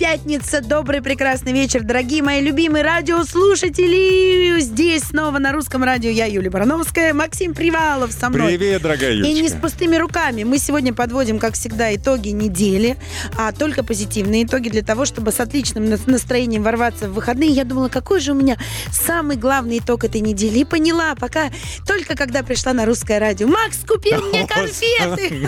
Пятница! Добрый прекрасный вечер, дорогие мои любимые радиослушатели! Здесь снова на русском радио я, Юлия Барановская, Максим Привалов со мной. Привет, дорогая Юлечка. И не с пустыми руками. Мы сегодня подводим, как всегда, итоги недели, а только позитивные итоги для того, чтобы с отличным на- настроением ворваться в выходные. Я думала, какой же у меня самый главный итог этой недели. И поняла, пока только когда пришла на русское радио. Макс купил мне конфеты!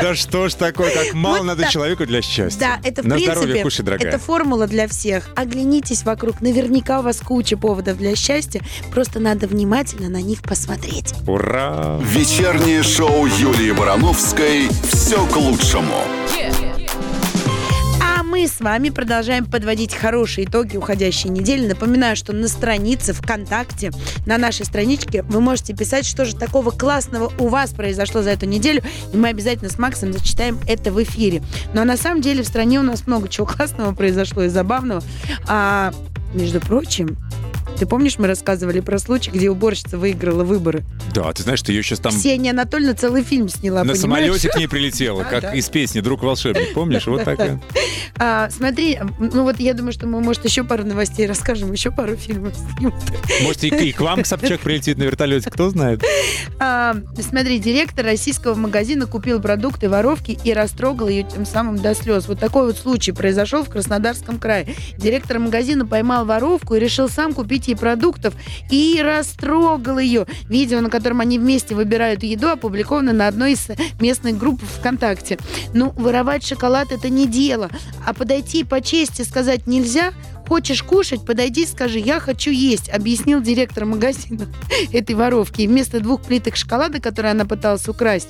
Да что ж такое, как мало надо человеку для счастья. Да, это в принципе, здоровье кушай, дорогая. это формула для всех. Оглянитесь вокруг, наверняка у вас куча поводов для счастья, просто надо внимательно на них посмотреть. Ура! Вечернее шоу Юлии Барановской все к лучшему. Мы с вами продолжаем подводить хорошие итоги уходящей недели. Напоминаю, что на странице ВКонтакте, на нашей страничке вы можете писать, что же такого классного у вас произошло за эту неделю, и мы обязательно с Максом зачитаем это в эфире. Но на самом деле в стране у нас много чего классного произошло и забавного. А, между прочим, ты помнишь, мы рассказывали про случай, где уборщица выиграла выборы? Да, ты знаешь, что ее сейчас там Ксения Анатольевна целый фильм сняла, на понимаешь? самолете к ней прилетела, как да. из песни «Друг волшебник», помнишь? Вот такая. А, смотри, ну вот я думаю, что мы, может, еще пару новостей расскажем, еще пару фильмов снимем. Может, и к- и к вам Собчак прилетит на вертолете, кто знает. А, смотри, директор российского магазина купил продукты воровки и растрогал ее тем самым до слез. Вот такой вот случай произошел в Краснодарском крае. Директор магазина поймал воровку и решил сам купить ей продуктов и растрогал ее. Видео, на котором они вместе выбирают еду, опубликовано на одной из местных групп ВКонтакте. Ну, воровать шоколад это не дело, а подойти по чести сказать нельзя. Хочешь кушать, подойди, скажи, я хочу есть, объяснил директор магазина этой воровки. И вместо двух плиток шоколада, которые она пыталась украсть,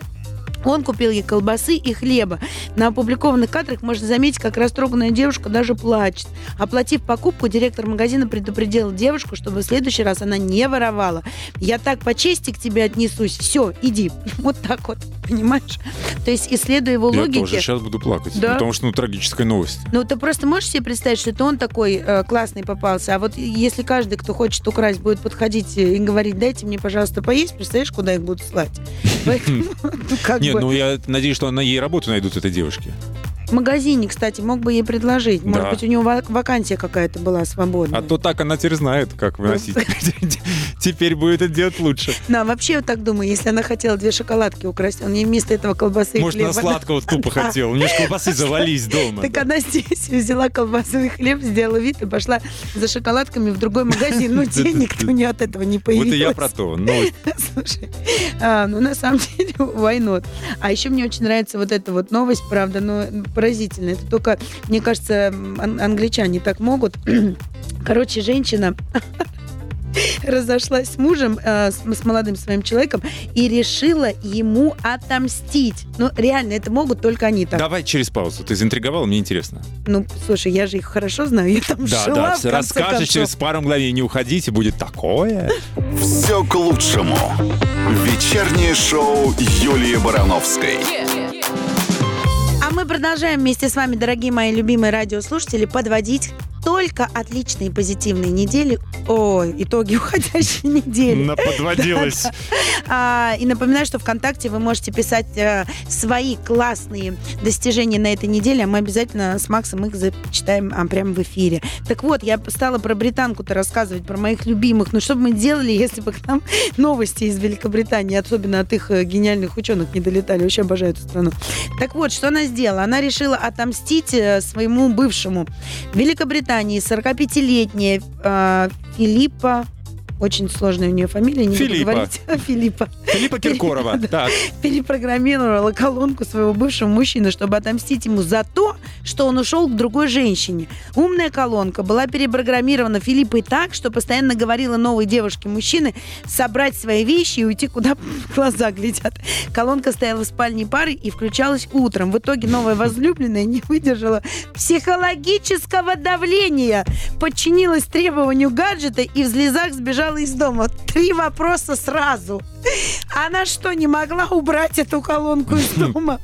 он купил ей колбасы и хлеба. На опубликованных кадрах можно заметить, как растроганная девушка даже плачет. Оплатив покупку, директор магазина предупредил девушку, чтобы в следующий раз она не воровала. Я так по чести к тебе отнесусь. Все, иди. Вот так вот. Понимаешь? То есть, исследуя его Я логике... тоже сейчас буду плакать, Да. потому что, ну, трагическая новость. Ну, ты просто можешь себе представить, что это он такой э, классный попался, а вот если каждый, кто хочет украсть, будет подходить и говорить, дайте мне, пожалуйста, поесть, представляешь, куда их будут слать? Поэтому, Нет, бы... ну, я надеюсь, что она ей работу найдут, этой девушке. В магазине, кстати, мог бы ей предложить. Может Да. быть, у него ва- вакансия какая-то была свободная. А то так она теперь знает, как выносить. Теперь будет это делать лучше. Да, вообще я так думаю, если она хотела две шоколадки украсть, он ей вместо этого колбасы и Может, на хлеба. сладкого тупо хотел. У же колбасы завались дома. Так она здесь взяла колбасу и хлеб, сделала вид и пошла за шоколадками в другой магазин. Ну, денег у нее от этого не Вот появилось. и я про то. Слушай, а, ну на самом деле войнот. А еще мне очень нравится вот эта вот новость, правда, но поразительная. Это только, мне кажется, ан- англичане так могут. Короче, женщина разошлась с мужем, э, с, с молодым своим человеком, и решила ему отомстить. Ну, реально, это могут только они так. Давай через паузу. Ты заинтриговала, мне интересно. Ну, слушай, я же их хорошо знаю, я там Да, жила, да, конце расскажешь концов. через пару мгновений. Не уходите, будет такое. Все к лучшему. Вечернее шоу Юлии Барановской. Мы продолжаем вместе с вами, дорогие мои любимые радиослушатели, подводить только отличные позитивные недели. Ой, итоги уходящей недели. Наподводилась. А, и напоминаю, что ВКонтакте вы можете писать э, свои классные достижения на этой неделе, а мы обязательно с Максом их зачитаем а, прямо в эфире. Так вот, я стала про британку-то рассказывать, про моих любимых. Ну, что бы мы делали, если бы к нам новости из Великобритании, особенно от их э, гениальных ученых, не долетали? Вообще обожаю эту страну. Так вот, что она сделала? Она решила отомстить э, своему бывшему. В Великобритании 45-летняя э, Филиппа очень сложная у нее фамилия, не Филиппа. говорить. Филиппа. Филиппа Киркорова. Так. Перепрограммировала колонку своего бывшего мужчины, чтобы отомстить ему за то, что он ушел к другой женщине. Умная колонка была перепрограммирована Филиппой так, что постоянно говорила новой девушке мужчины собрать свои вещи и уйти, куда глаза глядят. Колонка стояла в спальне пары и включалась утром. В итоге новая возлюбленная не выдержала психологического давления, подчинилась требованию гаджета и в слезах сбежала из дома. Три вопроса сразу. Она что, не могла убрать эту колонку из дома?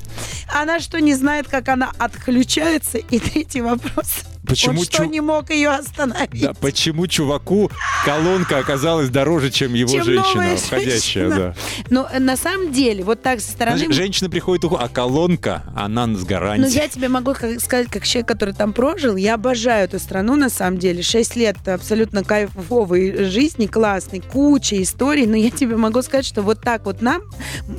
Она что, не знает, как она отключается? И третий вопрос. Почему Он что, чу- не мог ее остановить? Да, почему чуваку колонка оказалась дороже, чем его Чем женщина входящая, да. Но э, на самом деле, вот так со стороны... Знаешь, женщина приходит, а колонка, она с Ну, гарантией. я тебе могу сказать, как человек, который там прожил, я обожаю эту страну, на самом деле. Шесть лет абсолютно кайфовой жизни, классной, куча историй, но я тебе могу сказать, что вот так вот нам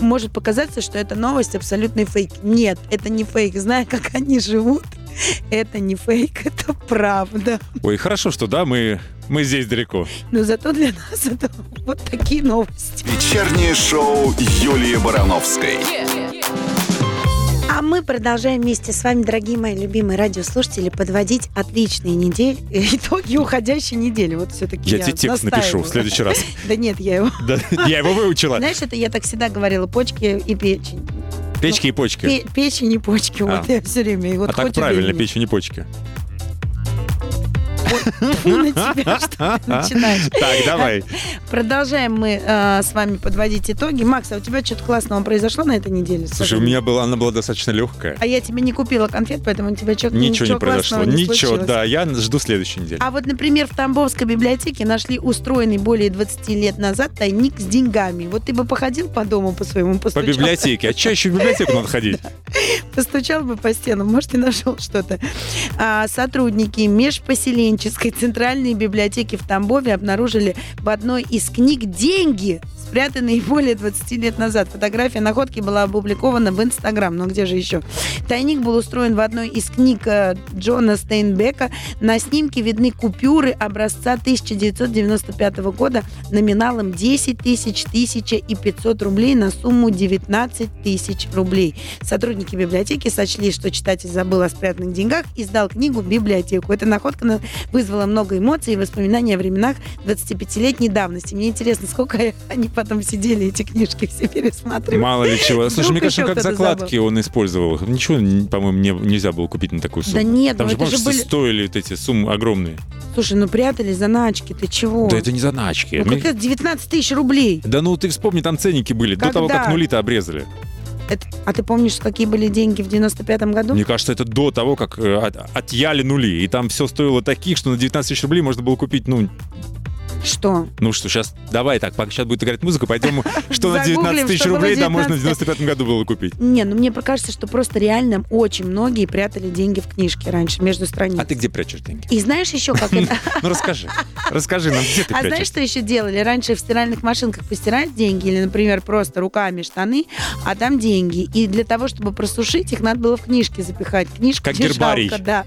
может показаться, что эта новость абсолютный фейк. Нет, это не фейк. Зная, как они живут, это не фейк, это правда. Ой, хорошо, что да, мы, мы здесь далеко. Но зато для нас это вот такие новости. Вечернее шоу Юлии Барановской. А мы продолжаем вместе с вами, дорогие мои любимые радиослушатели, подводить отличные недели, итоги уходящей недели. Вот все-таки Я тебе текст напишу в следующий раз. Да нет, я его... Да, Я его выучила. Знаешь, это я так всегда говорила, почки и печень. Печки и почки. Пе- печень и почки, А. вот я все время. И вот А так правильно, печень и почки. Меня. Фу на тебя, что ты начинаешь. Так, давай. Продолжаем мы э, с вами подводить итоги. Макс, а у тебя что-то классного произошло на этой неделе? Слушай, у меня была, она была достаточно легкая. А я тебе не купила конфет, поэтому у тебя что Ничего не произошло. не Ничего, случилось. да, я жду следующей недели. А вот, например, в Тамбовской библиотеке нашли устроенный более 20 лет назад тайник с деньгами. Вот ты бы походил по дому по своему, По постучал, библиотеке. А чаще в библиотеку надо ходить? постучал бы по стенам, может, и нашел что-то. А, сотрудники межпоселенческой центральной библиотеки в Тамбове обнаружили в одной из книг деньги, спрятанные более 20 лет назад. Фотография находки была опубликована в Инстаграм. Но где же еще? Тайник был устроен в одной из книг э, Джона Стейнбека. На снимке видны купюры образца 1995 года номиналом 10 тысяч, 1000 и 500 рублей на сумму 19 тысяч рублей. Сотрудники библиотеки сочли, что читатель забыл о спрятанных деньгах и сдал книгу в библиотеку. Эта находка вызвала много эмоций и воспоминаний о временах 25-летней давности. Мне интересно, сколько они потом сидели, эти книжки все пересматривали. Мало ли чего. Слушай, мне кажется, как закладки он использовал. Ничего, по-моему, не- нельзя было купить на такую сумму. Да нет, Там ну же, это же были... стоили вот эти суммы огромные. Слушай, ну прятали заначки, ты чего? Да это не заначки. Ну Мне- как это 19 тысяч рублей? Да ну ты вспомни, там ценники были. До того, Когда? как нули-то обрезали. Это- А ты помнишь, какие были деньги в 95-м году? Мне кажется, это до того, как э, от- отъяли нули. И там все стоило таких, что на 19 тысяч рублей можно было купить, ну, Что? ну что, сейчас, давай так, пока сейчас будет играть музыка, пойдем, что на Загуглим, 19 тысяч рублей, да, можно в 19. 95 году было купить. Не, ну мне кажется, что просто реально очень многие прятали деньги в книжке раньше, между страниц. А ты где прячешь деньги? И знаешь еще, как это... Ну расскажи, расскажи нам, где ты А знаешь, что еще делали? Раньше в стиральных машинках постирать деньги или, например, просто руками штаны, а там деньги. И для того, чтобы просушить, их надо было в книжки запихать. Книжку Как гербарий. да.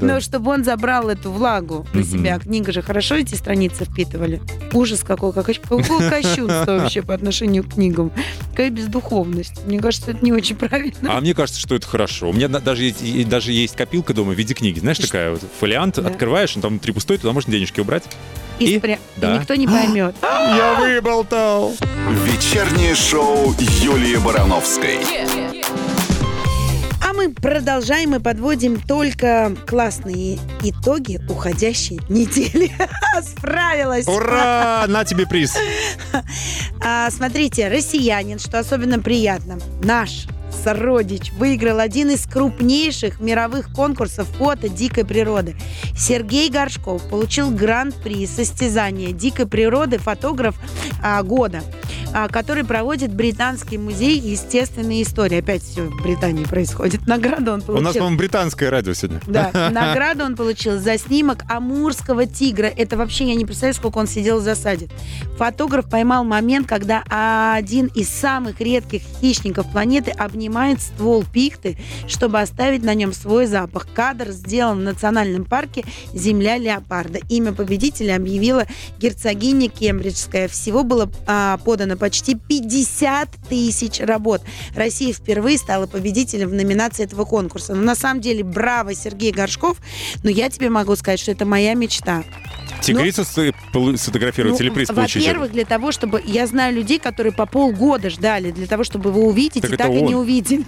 Но чтобы он забрал эту влагу на себя. Книга же хорошо эти страницы впитывали. Ужас какой, какое, какое кощунство вообще по отношению к книгам. Какая бездуховность. Мне кажется, это не очень правильно. А мне кажется, что это хорошо. У меня даже есть, и- даже есть копилка дома в виде книги. Знаешь, такая вот фолиант, Да. открываешь, он там внутри пустой, туда можно денежки убрать. И, и- спря- и да. никто не поймет. Я выболтал! Вечернее шоу Юлии Барановской. А мы продолжаем и подводим только классные итоги уходящей недели. Справилась! Ура! На тебе приз! А, смотрите, россиянин, что особенно приятно, наш сородич выиграл один из крупнейших мировых конкурсов фото дикой природы. Сергей Горшков получил гран-при состязания дикой природы фотограф а, года, а, который проводит Британский музей естественной истории. Опять все в Британии происходит. Награду он У получил. нас, по-моему, британское радио сегодня. Да, награду он получил за снимок амурского тигра. Это вообще я не представляю, сколько он сидел в засаде. Фотограф поймал момент, когда один из самых редких хищников планеты обнимает ствол пихты, чтобы оставить на нем свой запах. Кадр сделан в национальном парке «Земля леопарда». Имя победителя объявила герцогиня Кембриджская. Всего было а, подано почти 50 тысяч работ. Россия впервые стала победителем в номинации этого конкурса. Но на самом деле, браво, Сергей Горшков. Но я тебе могу сказать, что это моя мечта. Тигрицу полу- сфотографировать Ну, или приз получить? Во-первых, для того, чтобы... Я знаю людей, которые по полгода ждали для того, чтобы его увидеть, Так и так и не он. Увидели.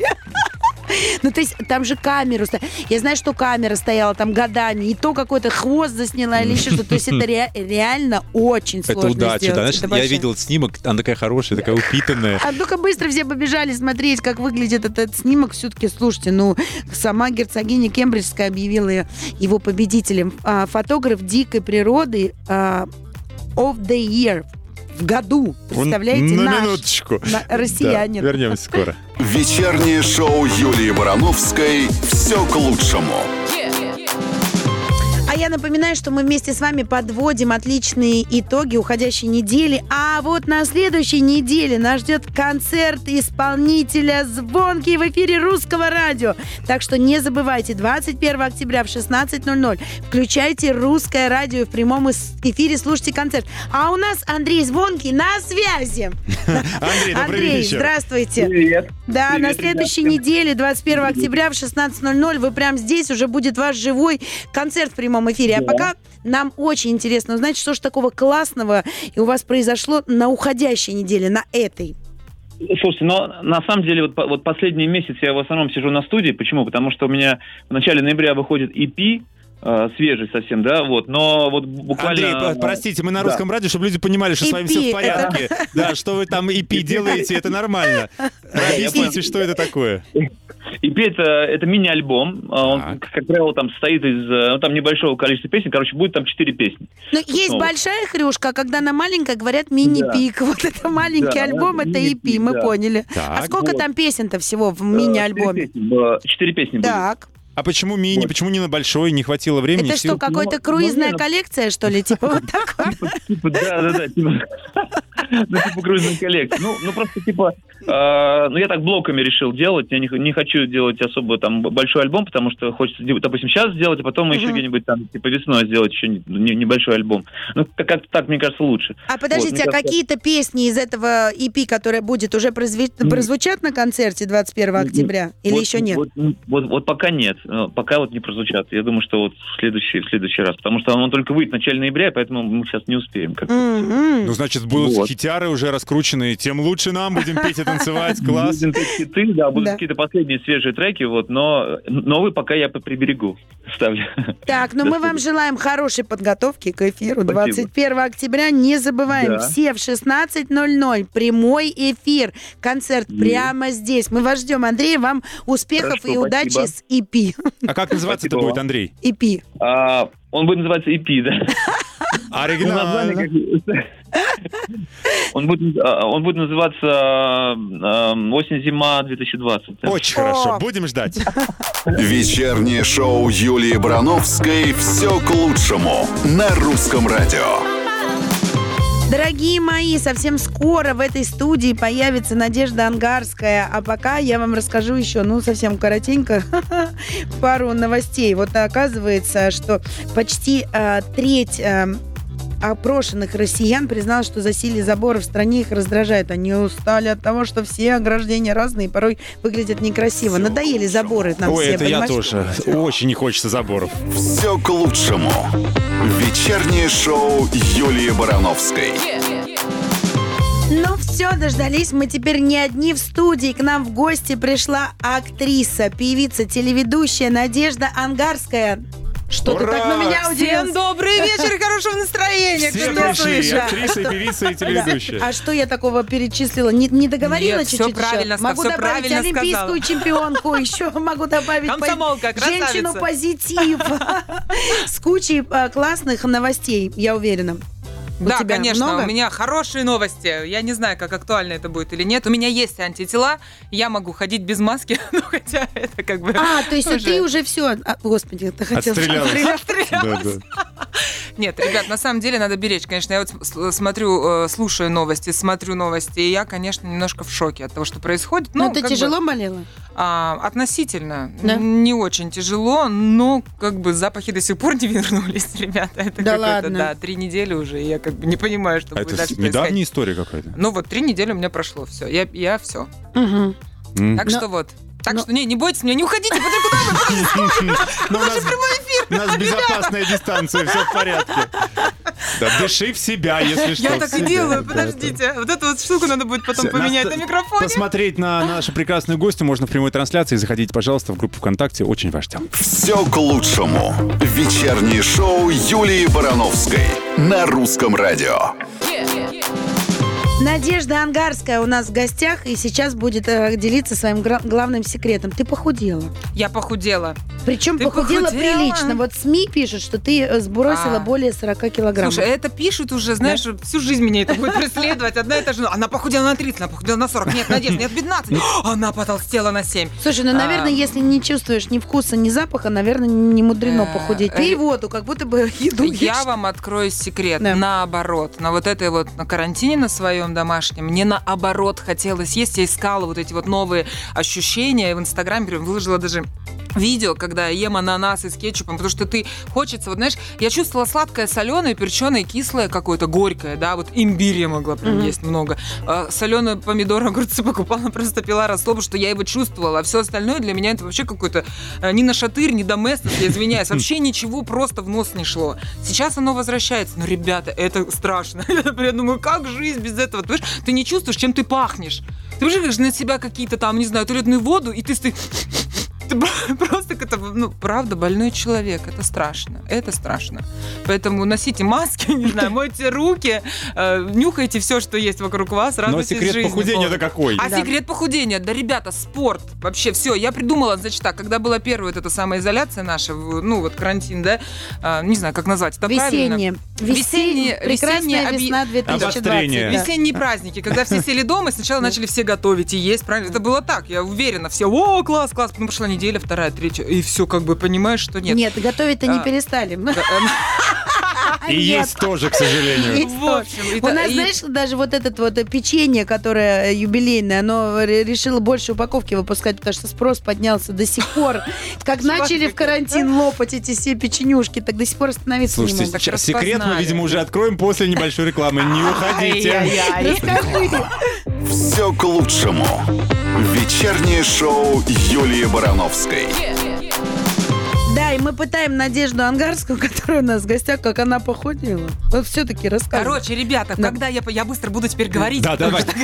Ну, то есть там же камеру... Я знаю, что камера стояла там годами, и то какой-то хвост засняла или еще что-то. То есть это ре- реально очень Это сложно удача. сделать. да. Знаешь, Это я вообще- видел снимок, она такая хорошая, такая упитанная. А ну-ка быстро все побежали смотреть, как выглядит этот снимок. Все-таки, слушайте, ну, сама герцогиня Кембриджская объявила его победителем. А, фотограф дикой природы а, of the year в году. Представляете, На наш минуточку. на- россиянин. Да, вернемся скоро. Вечернее шоу Юлии Барановской «Все к лучшему». Я напоминаю, что мы вместе с вами подводим отличные итоги уходящей недели. А вот на следующей неделе нас ждет концерт исполнителя «Звонкий» в эфире русского радио. Так что не забывайте, 21 октября в 16.00 включайте русское радио в прямом эфире слушайте концерт. А у нас Андрей Звонкий на связи. Андрей, здравствуйте. Привет. Да, Привет, на следующей ребятки. неделе, 21 октября в 16.00, вы прям здесь уже будет ваш живой концерт в прямом эфире. А Да. пока нам очень интересно узнать, что же такого классного и у вас произошло на уходящей неделе, на этой. Слушайте, но на самом деле вот, вот последний месяц я в основном сижу на студии. Почему? Потому что у меня в начале ноября выходит EP, свежий совсем, да, вот, но вот буквально... Андрей, по- простите, мы на Да. русском радио, чтобы люди понимали, что с вами все EP, в порядке. Да, что вы там EP делаете, это нормально. Объясните, что это такое. EP это, это мини-альбом, а он, как, правило, там состоит из, э, ну, там небольшого количества песен, короче, будет там четыре песни. Но есть Снова. большая хрюшка, когда на маленькой говорят мини-пик. Вот это маленький Да, альбом, это EP, мы да. поняли. А сколько там песен-то всего в Э, мини-альбоме? Четыре песни, э, Четыре песни будет. Так, А почему мини, Вот. почему не на большой, не хватило времени? это сил? что, какая-то Ну, круизная ну, коллекция, что ли? Типа вот такое? Типа, да, да, да, типа, ну, типа круизная коллекция. Ну, ну, просто, типа, э, ну, я так блоками решил делать. Я не, не хочу делать особо там большой альбом, потому что хочется, допустим, сейчас сделать, а потом еще где-нибудь там, типа, весной сделать еще не- не- небольшой альбом. Ну, как- как-то так, мне кажется, лучше. А подождите, а какие-то песни из этого EP, которое будет, уже прозвучат на концерте 21 М, октября? Или еще нет? Вот, вот, вот пока нет. Э, Пока вот не прозвучат. Я думаю, что вот в следующий, в следующий раз. Потому что он только выйдет в начале ноября, поэтому мы сейчас не успеем. как-то. Мгм. Ну, значит, будут Вот. хитяры уже раскрученные, тем лучше нам, будем петь и танцевать, класс. Будем петь хиты, да, будут Да. какие-то последние свежие треки, вот, но новые пока я по- приберегу. Ставлю. Так, ну мы вам желаем хорошей подготовки к эфиру. Спасибо. 21 октября не забываем. Да. Все в 16.00. Прямой эфир. Концерт Есть. прямо здесь. Мы вас ждем, Андрей. Вам успехов Хорошо, и удачи спасибо. с EP. А как называться это будет. Андрей? EP. А, он будет называться EP, да? Оригинально. Он будет, а, он будет называться а, «Осень-зима 2020». да. Очень хорошо, будем ждать. Вечернее шоу Юлии Барановской «Все к лучшему» на русском радио. Дорогие мои, совсем скоро в этой студии появится Надежда Ангарская. А пока я вам расскажу еще, ну, совсем коротенько, пару новостей. Вот оказывается, что почти э, треть э, опрошенных россиян призналась, что засилие заборов в стране их раздражает. Они устали от того, что все ограждения разные, порой выглядят некрасиво. Надоели заборы нам Ой, все, это я понимаешь? тоже. Очень не хочется заборов. «Все к лучшему». Вечернее шоу Юлии Барановской. Ну все, дождались. Мы теперь не одни в студии. К нам в гости пришла актриса, певица, телеведущая Надежда Ангарская. Что ты Ура! так на меня Всем удивился? добрый вечер и хорошего настроения. Все кто пришли, слышит. актриса, певица и телеведущая. А что я такого перечислила? Не, не договорила чуть-чуть еще? правильно Могу добавить правильно олимпийскую чемпионку, еще могу добавить женщину позитив. С кучей э, классных новостей, я уверена. У Да, тебя конечно, много? у меня хорошие новости. Я не знаю, как актуально это будет или нет. У меня есть антитела, я могу ходить без маски, ну хотя это как бы... А, то есть уже- ты уже все... Господи, ты хотел... Отстрелялась. Отстрелялась. Да, да. Нет, ребят, на самом деле надо беречь. Конечно, я вот смотрю, э, слушаю новости, смотрю новости, и я, конечно, немножко в шоке от того, что происходит. Ну, Ну, ты бы, тяжело болела? а, относительно. Да? Не очень тяжело, но как бы запахи до сих пор не вернулись, ребята. Это Да какое-то, ладно? Да, три недели уже, и я как бы не понимаю, что А будет это дальше с- происходить. недавняя история какая-то. Ну вот три недели у меня прошло, все. Я, я все. Угу. Так Но- что вот. Так но- что не, не бойтесь меня, не уходите, смотри, куда вы Ну, у нас- У нас безопасная дистанция, все в порядке. Да, дыши в себя, если что. Я так и делаю, подождите. Вот эту вот штуку надо будет потом поменять на микрофоне. Посмотреть на нашу прекрасную гостью можно в прямой трансляции. Заходите, пожалуйста, в группу ВКонтакте. Очень вас ждем. Все к лучшему. Вечернее шоу Юлии Барановской на русском радио. Надежда Ангарская у нас в гостях и сейчас будет э, делиться своим гра- главным секретом. Ты похудела. Я похудела. Причем Ты похудела, похудела? прилично. Вот СМИ пишут, что ты э, сбросила А. более 40 килограммов. Слушай, это пишут уже, знаешь, всю жизнь меня это будет преследовать. Одна и та же. Она похудела на 30, она похудела на 40. Нет, Надежда, нет, 15. Она потолстела на 7. Слушай, ну, наверное, А. если не чувствуешь ни вкуса, ни запаха, наверное, не мудрено Э, похудеть. э, Пей воду, как будто бы еду Я ешь. вам открою секрет. Да. Наоборот. На вот этой вот на карантине на своем домашнем мне наоборот хотелось есть. Я искала вот эти вот новые ощущения. В Инстаграме выложила даже видео, когда я ем ананасы с кетчупом, потому что ты хочется, вот знаешь, я чувствовала сладкое, соленое, перченое, кислое какое-то, горькое, да, вот имбирь я могла прям Мгм. есть много. соленые помидоры, огурцы покупала, просто пила раслобу, что я его чувствовала, а все остальное для меня это вообще какой-то э, ни на шатырь, ни доместос, я извиняюсь, вообще ничего просто в нос не шло. Сейчас оно возвращается, но, ребята, это страшно. Я думаю, как жизнь без этого? Ты, ты не чувствуешь, чем ты пахнешь. Ты выжигаешь на себя какие-то там, не знаю, туалетную воду, и ты, ты ты просто это, ну, правда, больной человек. Это страшно. Это страшно. Поэтому носите маски, не знаю, мойте руки, э, нюхайте все, что есть вокруг вас, Но секрет жизни. похудения-то какой? А секрет похудения? Да, ребята, спорт. Вообще все. Я придумала, значит так, когда была первая вот эта самоизоляция наша, ну вот карантин, да, а, не знаю, как назвать это правильно. Весеннее. Прекрасная весеннее оби- весна 2020. Обострение. да. Весенние праздники, когда все сели дома, и сначала начали все готовить и есть, правильно? Это было так, я уверена. Все, о, класс, класс. Потом прошла неделя, вторая, третья, и все как бы понимаешь, что нет. Нет, готовить-то не А. перестали. И есть тоже, к сожалению. В общем, У нас, знаешь, даже вот это вот печенье, которое юбилейное, оно ре- решило больше упаковки выпускать, потому что спрос поднялся до сих пор. Как начали в карантин лопать эти все печенюшки, так до сих пор остановиться не Слушайте, могут. сейчас распознали. секрет мы, видимо, уже откроем после небольшой рекламы. Не уходите. Все к лучшему. Вечернее шоу Юлии Барановской. Да, и мы пытаем Надежду Ангарскую, которая у нас в гостях, как она похудела. Вот все-таки рассказывай. Короче, ребята, Да. когда я, я быстро буду теперь говорить. Да, давай.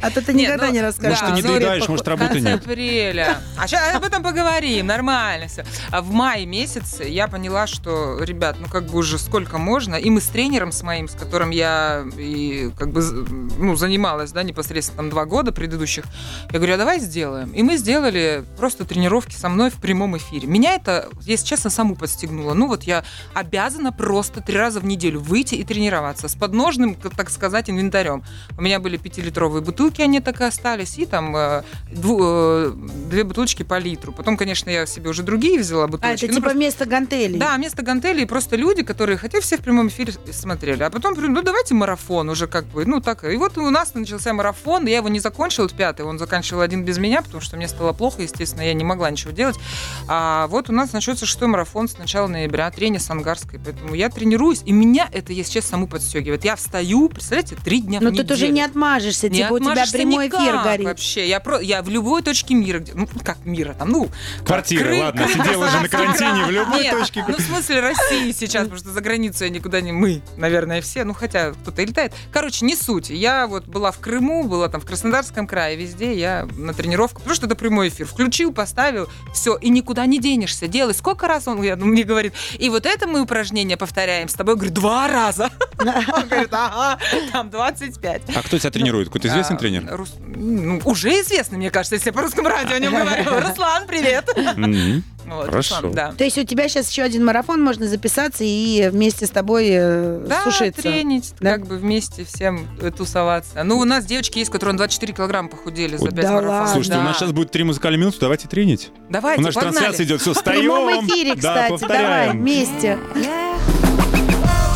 А то ты никогда ну, не расскажешь. да, что не ну, доедаешь, может, работы нет. апреля. А сейчас об этом поговорим, нормально все. А в мае месяце я поняла, что, ребят, ну как бы уже сколько можно. И мы с тренером с моим, с которым я и как бы ну, занималась, да, непосредственно там два года предыдущих, я говорю, а давай сделаем. И мы сделали просто тренировки со мной в прямом эфире. Меня это, если честно, саму подстегнуло. Ну вот я обязана просто три раза в неделю выйти и тренироваться с подножным, так сказать, инвентарем. У меня были пятилитровые бутылки, они так и остались, и там э, дву- э, две бутылочки по литру. Потом, конечно, я себе уже другие взяла А, бутылочки. это Ну, типа просто- вместо гантелей. да, вместо гантелей просто люди, которые хотя все в прямом эфире смотрели. А потом, ну давайте марафон уже как бы, ну так. И вот у нас начался марафон, я его не закончила, пятый, он заканчивал один без меня, потому что мне стало плохо, естественно, я не могла ничего делать. А вот у нас начнется шестой марафон с начала ноября, тренер с Ангарской, поэтому я тренируюсь, и меня это, если честно, саму подстегивает. Я встаю, представляете, три дня в Но тут уже неделю. не отмажешься, Не типа у тебя отмажешься прямой эфир никак горит. Вообще, я, про, я в любой точке мира, где, ну как мира, там, ну Квартира, Крым, ладно, Крым, сидела же на карантине в любой Нет, точке. Ну, в смысле России сейчас, потому что за границу я никуда не... Мы, наверное, все, ну, хотя кто-то и летает. Короче, не суть. Я вот была в Крыму, была там в Краснодарском крае, везде я на тренировку, потому что это прямой эфир. Включил, поставил, все, и никуда не денешься. Делай. Сколько раз он я, ну, мне говорит, и вот это мы упражнение повторяем с тобой. Я говорю, два раза. Он говорит, ага, там 25. А кто тебя тренирует? Какой-то известный А, тренер? Ну, уже известный, мне кажется, если я по русскому радио о нем говорю. Руслан, привет. Вот, Хорошо. Руслан, да. То есть у тебя сейчас еще один марафон, можно записаться и вместе с тобой э, Да, сушиться. тренить, Да? как бы вместе всем э, тусоваться. Ну, у нас девочки есть, которые на 24 килограмма похудели за Вот 5 да марафонов. ладно. Слушайте, у нас Да. сейчас будет три музыкальные минуты, давайте тренить. Давайте, У нас же погнали. трансляция идет, все, В прямом встаем. эфире, Да, кстати, давай, вместе.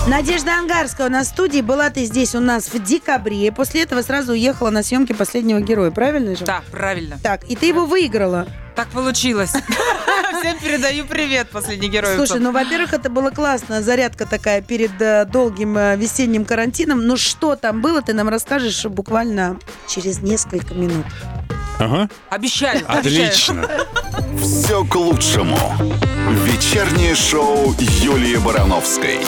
Надежда Ангарская у нас в студии. Была ты здесь у нас в декабре. После этого сразу уехала на съемки последнего героя, правильно же? Да, правильно. Так, и ты его выиграла. Так получилось. Всем передаю привет, последний герой. Слушай, ну, во-первых, это было классно. Зарядка такая перед э, долгим э, весенним карантином. Ну, что там было, ты нам расскажешь буквально через несколько минут. Ага, Обещаю. обещаю. отлично. Все к лучшему. Вечернее шоу Юлии Барановской.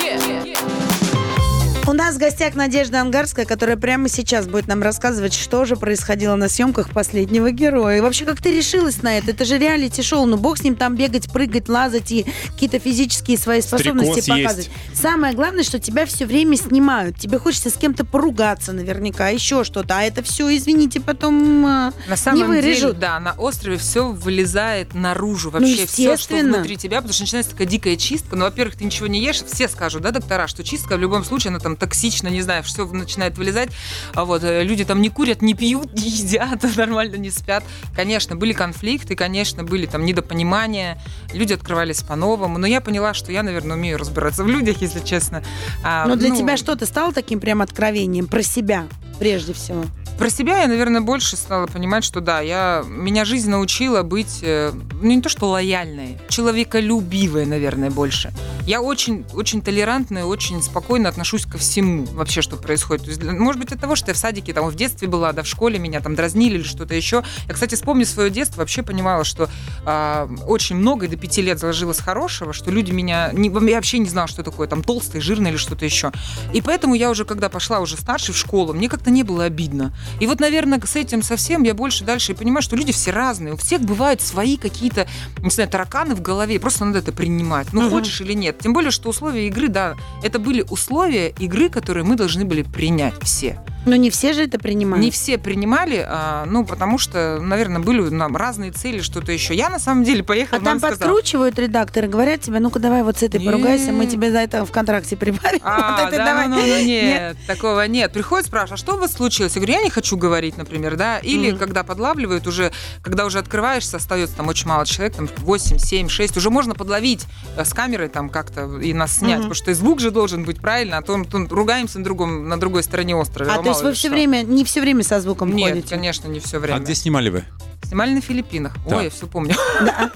У нас в гостях Надежда Ангарская, которая прямо сейчас будет нам рассказывать, что же происходило на съемках последнего героя. И вообще, как ты решилась на это? Это же реалити-шоу, ну бог с ним там бегать, прыгать, лазать и какие-то физические свои способности Стрекоз показывать. Самое главное, что тебя все время снимают. Тебе хочется с кем-то поругаться наверняка, еще что-то. А это все, извините, потом э, На самом деле, вырежут. да, на острове все вылезает наружу. Вообще все, что Ну, внутри тебя, потому что начинается такая дикая чистка. Ну, во-первых, ты ничего не ешь, все скажут, да, доктора, что чистка в любом случае, она там токсична, не знаю, все начинает вылезать. А вот э, люди там не курят, не пьют, не едят, нормально не спят. Конечно, были конфликты, конечно, были там недопонимания, люди открывались по-новому, но я поняла, что я, наверное, умею разбираться в людях, если честно. А, Но для ну, тебя что-то стало таким прям откровением про себя, прежде всего? Про себя я, наверное, больше стала понимать, что да, я, меня жизнь научила быть, э, ну не то что лояльной, человеколюбивой, наверное, больше. Я очень, очень толерантная, очень спокойно отношусь ко всему вообще, что происходит. То есть, может быть, от того, что я в садике, там, в детстве была, да, в школе меня там дразнили или что-то еще. Я, кстати, вспомню свое детство, вообще понимала, что а, очень много до пяти лет заложилось хорошего, что люди меня... Не, я вообще не знала, что такое там толстый, жирный или что-то еще. И поэтому я уже, когда пошла уже старше в школу, мне как-то не было обидно. И вот, наверное, с этим совсем я больше дальше и понимаю, что люди все разные. У всех бывают свои какие-то, не знаю, тараканы в голове. Просто надо это принимать. Ну, Мгм. хочешь или нет. Тем более, что условия игры, да, это были условия игры, которые мы должны были принять все. Но не все же это принимают. Не все принимали, а, ну, потому что, наверное, были нам разные цели, что-то еще. Я, на самом деле, поехала, А там сказала, подкручивают редакторы, говорят тебе, ну-ка давай вот с этой поругайся, мы Нет. тебе за это в контракте прибавим. А, вот да, давай. ну, ну, ну, нет, такого нет. Приходит, спрашивает, а что у вас случилось? Я говорю, я не хочу говорить, например, да. Или Мгм. когда подлавливают уже, когда уже открываешься, остается там очень мало человек, там 8, 7, 6, уже можно подловить э, с камерой там как-то и нас снять, Мгм. потому что и звук же должен быть правильно, а то мы тут ругаемся на, другом, на другой стороне острова. А то есть вы все что. время, не все время со звуком Нет, ходите? конечно, не все время. А где снимали вы? Снимали на Филиппинах. Да. Ой, я все помню.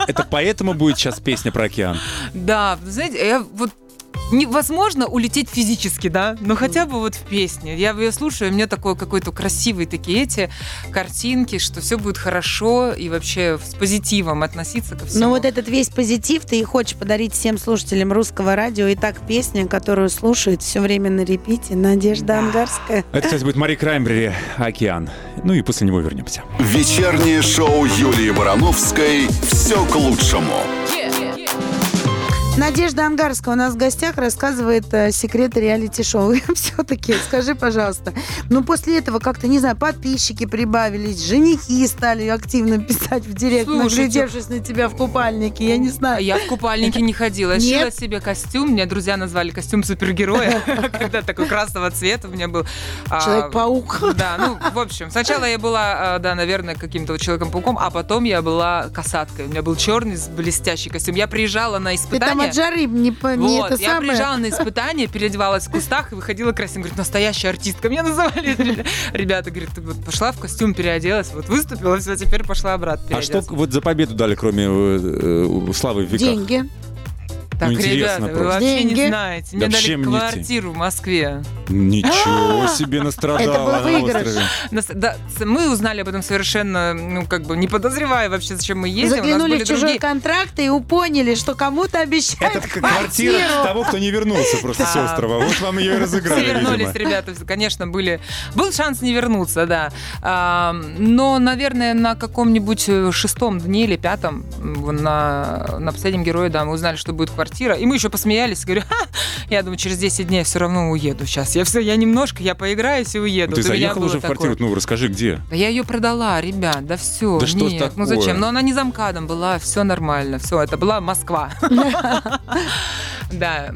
Это поэтому будет сейчас песня про океан. Да, знаете, я вот невозможно улететь физически, да, но хотя бы вот в песне. Я ее слушаю, и у меня такой какой-то красивые такие эти картинки, что все будет хорошо и вообще с позитивом относиться ко всему. Но вот этот весь позитив ты и хочешь подарить всем слушателям русского радио. И так песня, которую слушает все время на репите, Надежда Да. Ангарская. Это, кстати, будет Мари Краймбрери «Океан». Ну и после него вернемся. Вечернее шоу Юлии Барановской «Все к лучшему». Надежда Ангарская у нас в гостях рассказывает э, секреты реалити-шоу. Все-таки, скажи, пожалуйста, ну после этого как-то, не знаю, подписчики прибавились, женихи стали активно писать в директ, Слушайте. наглядевшись на тебя в купальнике, я не знаю. я в купальнике не ходила. Я шила себе костюм. Меня друзья назвали костюм супергероя. Когда такой красного цвета у меня был. А, Человек-паук. Да, ну, в общем, сначала я была, а, да, наверное, каким-то Человеком-пауком, а потом я была касаткой. У меня был черный блестящий костюм. Я приезжала на там от жары не, по- не Вот, это я самое. приезжала на испытание, переодевалась в кустах и выходила красиво. Говорит, настоящая артистка. Меня называли ребя- ребята. Говорит, ты вот пошла в костюм, переоделась, вот выступила, все, теперь пошла обратно А что вот за победу дали, кроме э, э, славы в веках? Деньги. Так, Ну, интересно ребята, вы просто. вообще Деньги. не знаете. Мне Да дали чем не квартиру в Москве. Ничего себе настрадала Это был на выигрыш. острове. Нас- да, с- мы узнали об этом совершенно, ну, как бы, не подозревая вообще, зачем мы ездим. У нас Заглянули были в чужой другие- контракт и поняли, что кому-то обещают Это квартира того, кто не вернулся просто с Да. острова. Вот вам ее и разыграли, Все вернулись, видимо. ребята, конечно, были. Был шанс не вернуться, да. А, но, наверное, на каком-нибудь э, шестом дне или пятом м, на, на последнем герое, да, мы узнали, что будет квартира. И мы еще посмеялись. Говорю, «Ха, я думаю, через 10 дней я все равно уеду сейчас. Я все, я немножко, я поиграюсь и уеду. Ты Вот у меня заехал было уже в такое. квартиру? Ну, расскажи, где? Да я ее продала, ребят, да все. Да что Нет, ну такое? зачем? Но она не замкадом была, все нормально, все, это была Москва. Да,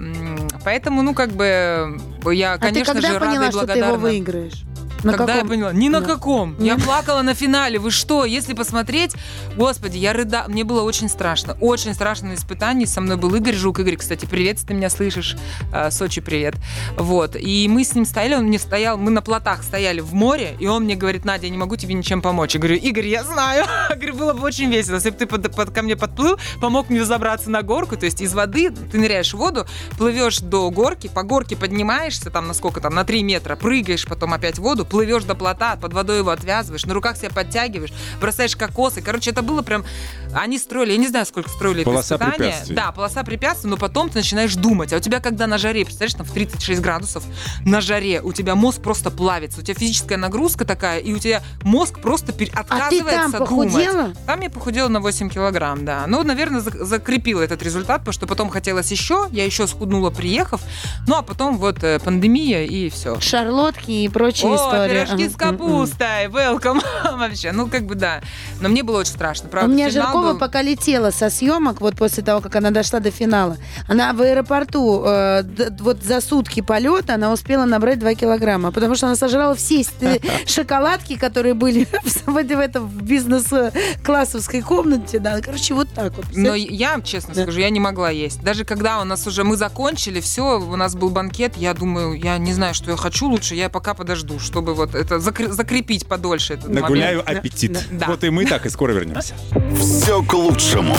поэтому, ну, как бы, я, А ты конечно когда же, рада поняла, и что ты его благодарна. выиграешь? На Когда я каком? поняла? Ни на Да. каком. Я плакала на финале. Вы что? Если посмотреть, господи, я рыда. Мне было очень страшно. Очень страшно на испытании. Со мной был Игорь Жук. Игорь, кстати, привет, если ты меня слышишь. А, Сочи, привет. Вот. И мы с ним стояли, он мне стоял, мы на плотах стояли в море, и он мне говорит, Надя, я не могу тебе ничем помочь. Я говорю, Игорь, я знаю. Говорю, было бы очень весело, если бы ты под- под- ко мне подплыл, помог мне забраться на горку, то есть из воды ты ныряешь в воду, плывешь до горки, по горке поднимаешься, там на сколько там, на 3 метра, прыгаешь потом опять в воду, плывешь до плота, под водой его отвязываешь, на руках себя подтягиваешь, бросаешь кокосы. Короче, это было прям... Они строили, я не знаю, сколько строили это Полоса испытание. препятствий. Да, полоса препятствий, но потом ты начинаешь думать. А у тебя когда на жаре, представляешь, там в 36 градусов на жаре, у тебя мозг просто плавится, у тебя физическая нагрузка такая, и у тебя мозг просто пер- А ты отказывается там думать. похудела? Там я похудела на 8 килограмм, да. Ну, наверное, зак- закрепила этот результат, потому что потом хотелось еще, я еще схуднула, приехав. Ну, а потом вот э, пандемия и все. Шарлотки и прочие О, истории. Пирожки с капустой, welcome вообще. Ну, как бы да. Но мне было очень страшно, У правда. меня финал Жиркова был- пока летела со съемок, вот после того, как она дошла до финала. Она в аэропорту, э, вот за сутки полета, она успела набрать 2 килограмма, потому что она сожрала все э, шоколадки, которые были в, этом бизнес-классовской комнате. Да. Короче, вот так вот. Но я, честно скажу, я не могла есть. Даже когда у нас уже мы закончили, все, у нас был банкет, я думаю, я не знаю, что я хочу лучше, я пока подожду, чтобы вот это закр- закрепить подольше этот Нагуляю момент. аппетит. Да. Вот и мы так и скоро вернемся. Все к лучшему.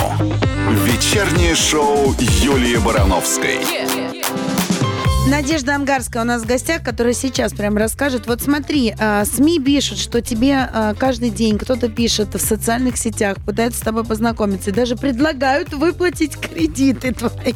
Вечернее шоу Юлии Барановской. Надежда Ангарская у нас в гостях, которая сейчас прям расскажет. Вот смотри, а, СМИ пишут, что тебе а, каждый день кто-то пишет в социальных сетях, пытаются с тобой познакомиться и даже предлагают выплатить кредиты твои.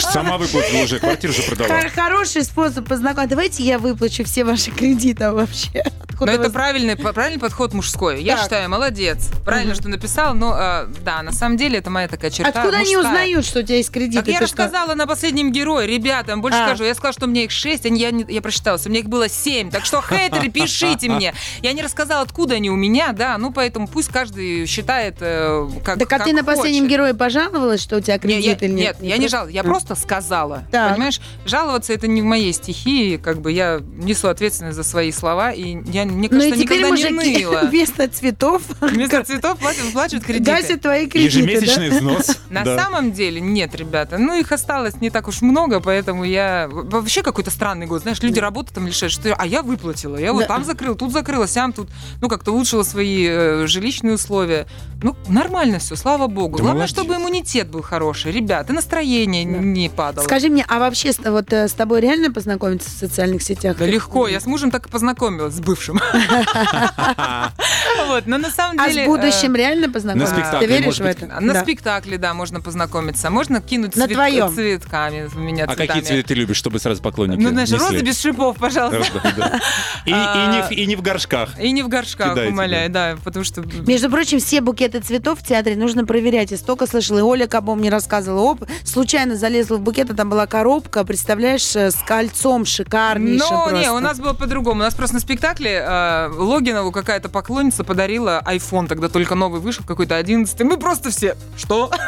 Сама выплатила уже, квартиру же продала. Хор- Хороший способ познакомиться. Давайте я выплачу все ваши кредиты вообще. Откуда Но это вас- правильный, правильный подход мужской. Я Так. считаю, молодец. Правильно, Мгм. что написал, но э, да, на самом деле это моя такая черта. Откуда они мужская. узнают, что у тебя есть кредиты? Так я что? рассказала на последнем герое, ребятам, больше А. скажу. Я сказала, что у меня их шесть, не- я, не- я просчиталась, у меня их было семь. Так что, хейтеры, пишите мне. Я не рассказала, откуда они у меня, да, ну поэтому пусть каждый считает, э, как Так а как ты на последнем герое пожаловалась, что у тебя Не, кредит я- или нет? нет, я не жаловалась, я А. просто сказала. Так. Понимаешь, жаловаться это не в моей стихии, как бы я несу ответственность за свои слова, и я, мне Ну и кажется, теперь никогда не ныла. вместо цветов Вместо цветов платят, выплачивают кредиты. гасят твои кредиты. Ежемесячный да? взнос. На Да. самом деле нет, ребята. Ну, их осталось не так уж много, поэтому я... Вообще какой-то странный год. Знаешь, люди работы там лишают, что а я выплатила. Я вот Да. там закрыл, тут закрыла, сям тут, ну, как-то улучшила свои э, жилищные условия. Ну, нормально все, слава богу. Ты Главное, молодец. чтобы иммунитет был хороший. Ребят, и настроение Да. не падало. Скажи мне, а вообще вот э, с тобой реально познакомиться в социальных сетях? Да легко, я с мужем так и познакомилась, с бывшим. Вот, но на самом А деле... с э, будущим реально познакомиться? На спектакле, Ты веришь в это? На Да. спектакле, да, можно познакомиться. Можно кинуть На цвет- твоем. цветками в меня А какие цветы ты любишь, чтобы сразу поклонники Ну, знаешь, розы без шипов, пожалуйста. И, не в, А, и не в горшках. И не в горшках, умоляю, да, потому что... Между прочим, все букеты цветов в театре нужно проверять. Я столько слышала, и Оля Кабо мне рассказывала. Оп, случайно залезла в букет, а там была коробка, представляешь, э, с кольцом шикарнейшим Ну, не, у нас было по-другому. У нас просто на спектакле э, Логинову какая-то поклонница подарила iPhone, тогда только новый вышел, какой-то 11 Мы просто все, что?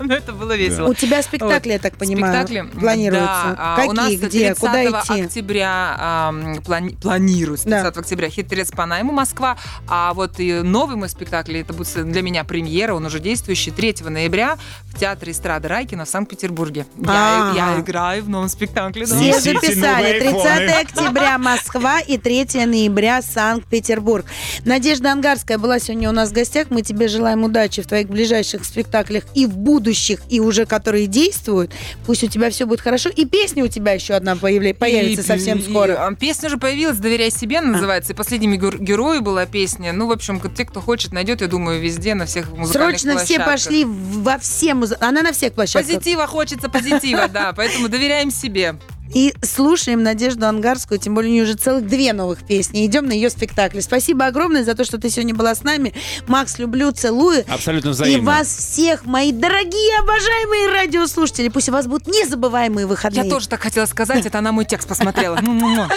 Ну, это было весело. У тебя спектакли, я так понимаю, Спектакли планируются. Да, а, Какие, у нас где, 30 куда идти? октября ам, плани- планируется, Да. 30 октября «Хитрец по найму Москва», а вот и новый мой спектакль, это будет для меня премьера, он уже действующий, 3 ноября в Театре эстрады Райкина в Санкт-Петербурге. Я, А. я играю в новом спектакле. да. Все записали. новые 30 айфоны. октября Москва и 3 ноября Санкт-Петербург. Надежда Ангарская была сегодня у нас в гостях. Мы тебе желаем удачи в твоих ближайших спектаклях и в будущих, и уже которые действуют. Пусть у тебя все будет хорошо. И песня у тебя еще одна появля- появится И- совсем и- скоро. а, песня уже появилась, «Доверяй себе» называется. И последним гер- герою была песня. Ну, в общем, те, кто хочет, найдет, я думаю, везде, на всех музыкальных Срочно все площадках. пошли в- во все муз- Она на всех площадках. Позитива хочется, позитива, да. Поэтому доверяем себе. И слушаем Надежду Ангарскую, тем более у нее уже целых две новых песни. Идем на ее спектакль. Спасибо огромное за то, что ты сегодня была с нами. Макс, люблю, целую. Абсолютно И взаимно. вас всех, мои дорогие, обожаемые радиослушатели. Пусть у вас будут незабываемые выходные. Я тоже так хотела сказать, это она мой текст посмотрела.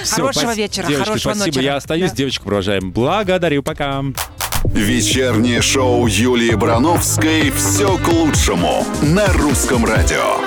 Хорошего вечера, хорошего спасибо. ночи. Я остаюсь, девочку провожаем. Благодарю, пока. Вечернее шоу Юлии Барановской «Все к лучшему» на русском радио.